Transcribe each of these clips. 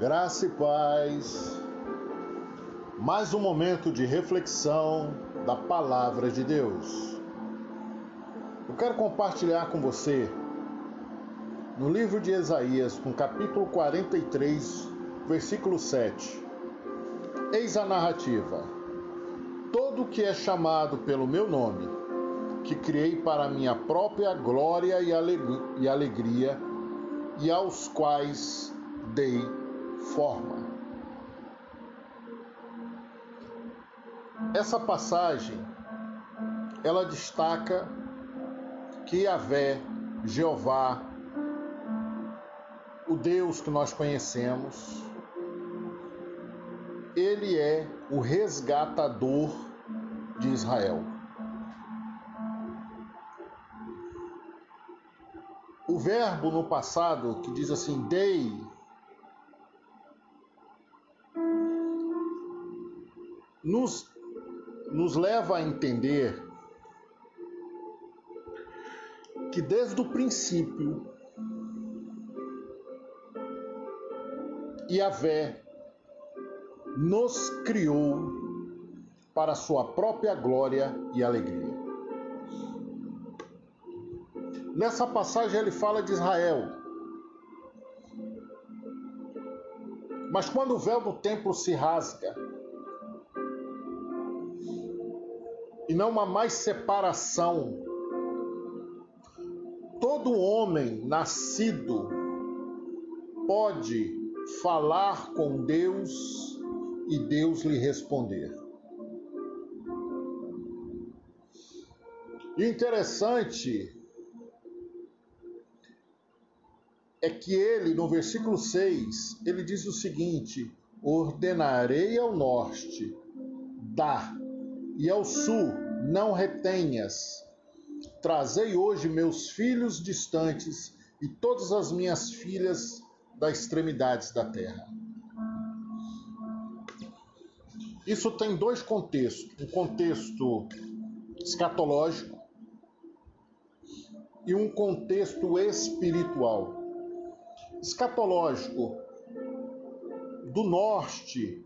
Graça e paz. Mais um momento de reflexão da palavra de Deus. Eu quero compartilhar com você no livro de Isaías, com capítulo 43, versículo 7. Eis a narrativa. Todo que é chamado pelo meu nome, que criei para minha própria glória e alegria, e aos quais dei forma. Essa passagem ela destaca que Yahvé, Jeová, o Deus que nós conhecemos, ele é o resgatador de Israel. O verbo no passado que diz assim, dei, nos, nos leva a entender que desde o princípio Yahvé nos criou para sua própria glória e alegria. Nessa passagem ele fala de Israel. Mas quando o véu do templo se rasga e não há mais separação, todo homem nascido pode falar com Deus e Deus lhe responder. E interessante é que ele, no versículo 6, ele diz o seguinte: Ordenarei ao norte, dá, e ao sul, não retenhas. Trazei hoje meus filhos distantes e todas as minhas filhas das extremidades da terra. Isso tem dois contextos: um contexto escatológico e um contexto espiritual escatológico do norte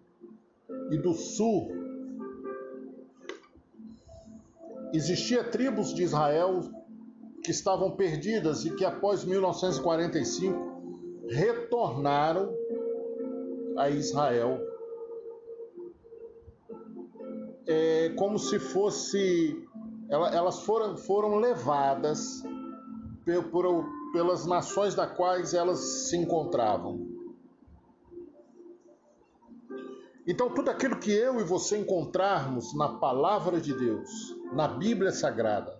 e do sul, existia tribos de Israel que estavam perdidas e que após 1945 retornaram a Israel. É como se fosse elas foram, foram levadas pelas nações da quais elas se encontravam. Então, tudo aquilo que eu e você encontrarmos na palavra de Deus, na Bíblia Sagrada,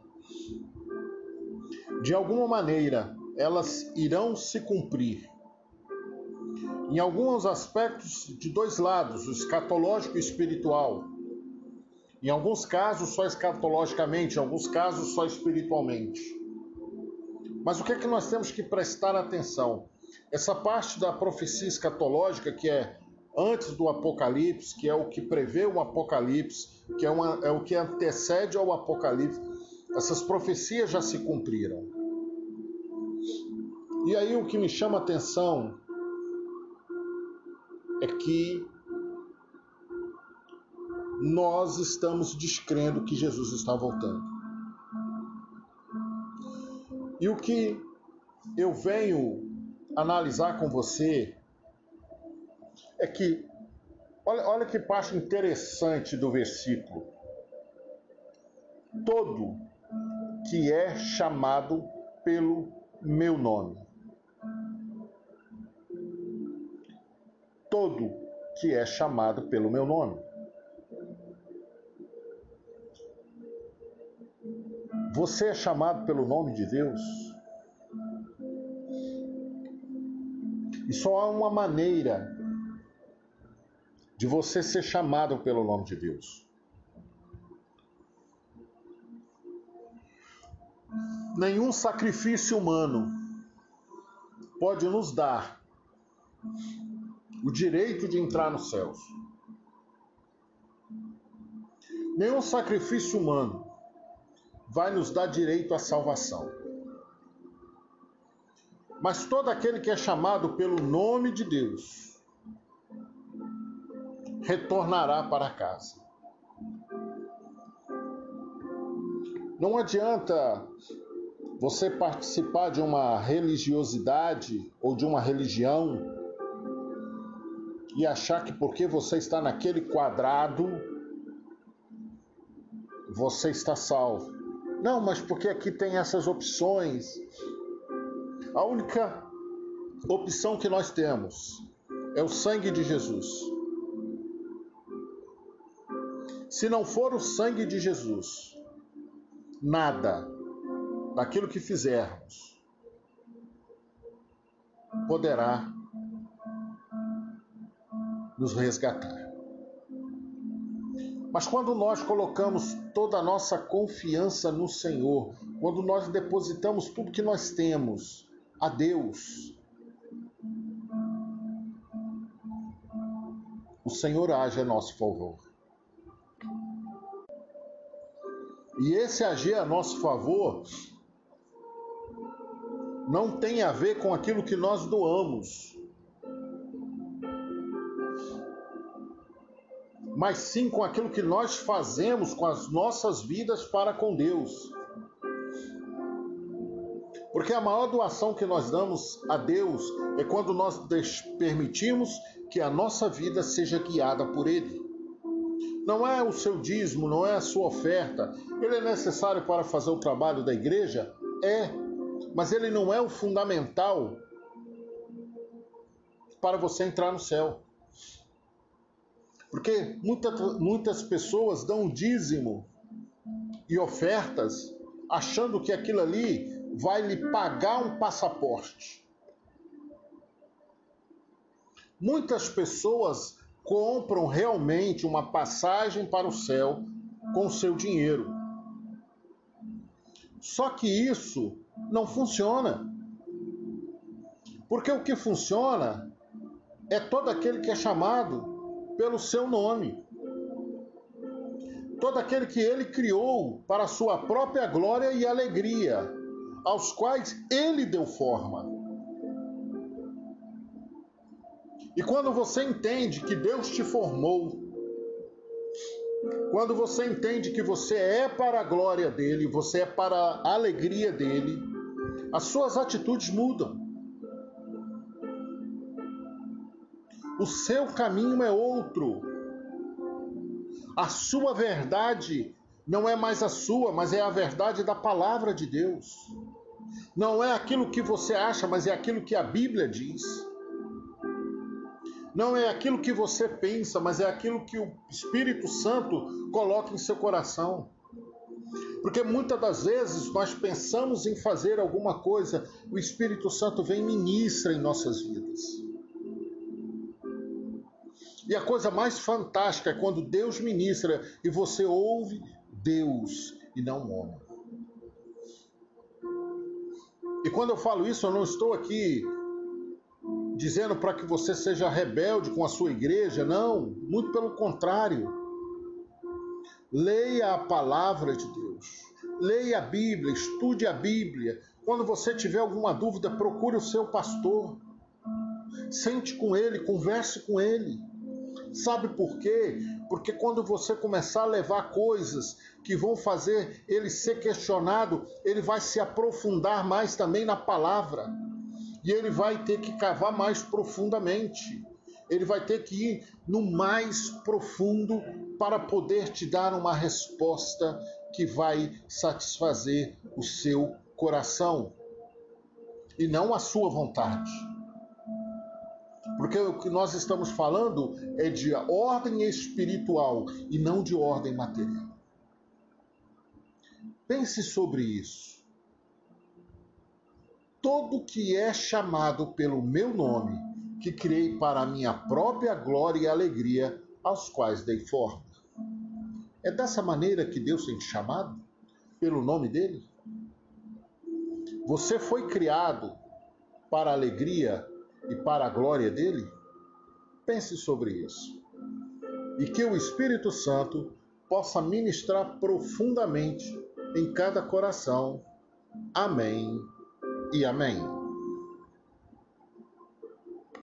de alguma maneira elas irão se cumprir. Em alguns aspectos, de dois lados, o escatológico e o espiritual. Em alguns casos, só escatologicamente, em alguns casos, só espiritualmente. Mas o que é que nós temos que prestar atenção? Essa parte da profecia escatológica, que é antes do Apocalipse, que é o que prevê o Apocalipse, que é, uma, é o que antecede ao Apocalipse, essas profecias já se cumpriram. E aí o que me chama atenção é que nós estamos descrendo que Jesus está voltando. E o que eu venho analisar com você é que, olha, olha que parte interessante do versículo. Todo que é chamado pelo meu nome. Todo que é chamado pelo meu nome. Você é chamado pelo nome de Deus? E só há uma maneira de você ser chamado pelo nome de Deus. Nenhum sacrifício humano pode nos dar o direito de entrar nos céus. Nenhum sacrifício humano vai nos dar direito à salvação. Mas todo aquele que é chamado pelo nome de Deus, retornará para casa. Não adianta você participar de uma religiosidade ou de uma religião e achar que porque você está naquele quadrado você está salvo. Não, mas porque aqui tem essas opções. A única opção que nós temos é o sangue de Jesus. Se não for o sangue de Jesus, nada daquilo que fizermos poderá nos resgatar. Mas quando nós colocamos toda a nossa confiança no Senhor, quando nós depositamos tudo que nós temos a Deus, o Senhor age a nosso favor. E esse agir a nosso favor não tem a ver com aquilo que nós doamos, mas sim com aquilo que nós fazemos com as nossas vidas para com Deus. Porque a maior doação que nós damos a Deus é quando nós permitimos que a nossa vida seja guiada por Ele. Não é o seu dízimo, não é a sua oferta. Ele é necessário para fazer o trabalho da igreja? É mas ele não é o fundamental para você entrar no céu. Porque muita, muitas pessoas dão dízimo e ofertas achando que aquilo ali vai lhe pagar um passaporte. Muitas pessoas compram realmente uma passagem para o céu com seu dinheiro. Só que isso não funciona. Porque o que funciona é todo aquele que é chamado pelo seu nome. Todo aquele que ele criou para sua própria glória e alegria, aos quais ele deu forma. E quando você entende que Deus te formou, quando você entende que você é para a glória dele, você é para a alegria dele, as suas atitudes mudam. O seu caminho é outro. A sua verdade não é mais a sua, mas é a verdade da palavra de Deus. Não é aquilo que você acha, mas é aquilo que a Bíblia diz. Não é aquilo que você pensa, mas é aquilo que o Espírito Santo coloca em seu coração. Porque muitas das vezes nós pensamos em fazer alguma coisa, o Espírito Santo vem e ministra em nossas vidas. E a coisa mais fantástica é quando Deus ministra e você ouve Deus e não o homem. E quando eu falo isso, eu não estou aqui dizendo para que você seja rebelde com a sua igreja, não, muito pelo contrário. Leia a palavra de Deus, leia a Bíblia, estude a Bíblia. Quando você tiver alguma dúvida, procure o seu pastor, sente com ele, converse com ele. Sabe por quê? Porque quando você começar a levar coisas que vão fazer ele ser questionado, ele vai se aprofundar mais também na palavra e ele vai ter que cavar mais profundamente. Ele vai ter que ir no mais profundo para poder te dar uma resposta que vai satisfazer o seu coração e não a sua vontade. Porque o que nós estamos falando é de ordem espiritual e não de ordem material. Pense sobre isso todo que é chamado pelo meu nome, que criei para a minha própria glória e alegria, aos quais dei forma. É dessa maneira que Deus tem te chamado? Pelo nome dele? Você foi criado para a alegria e para a glória dele? Pense sobre isso. E que o Espírito Santo possa ministrar profundamente em cada coração. Amém e amém.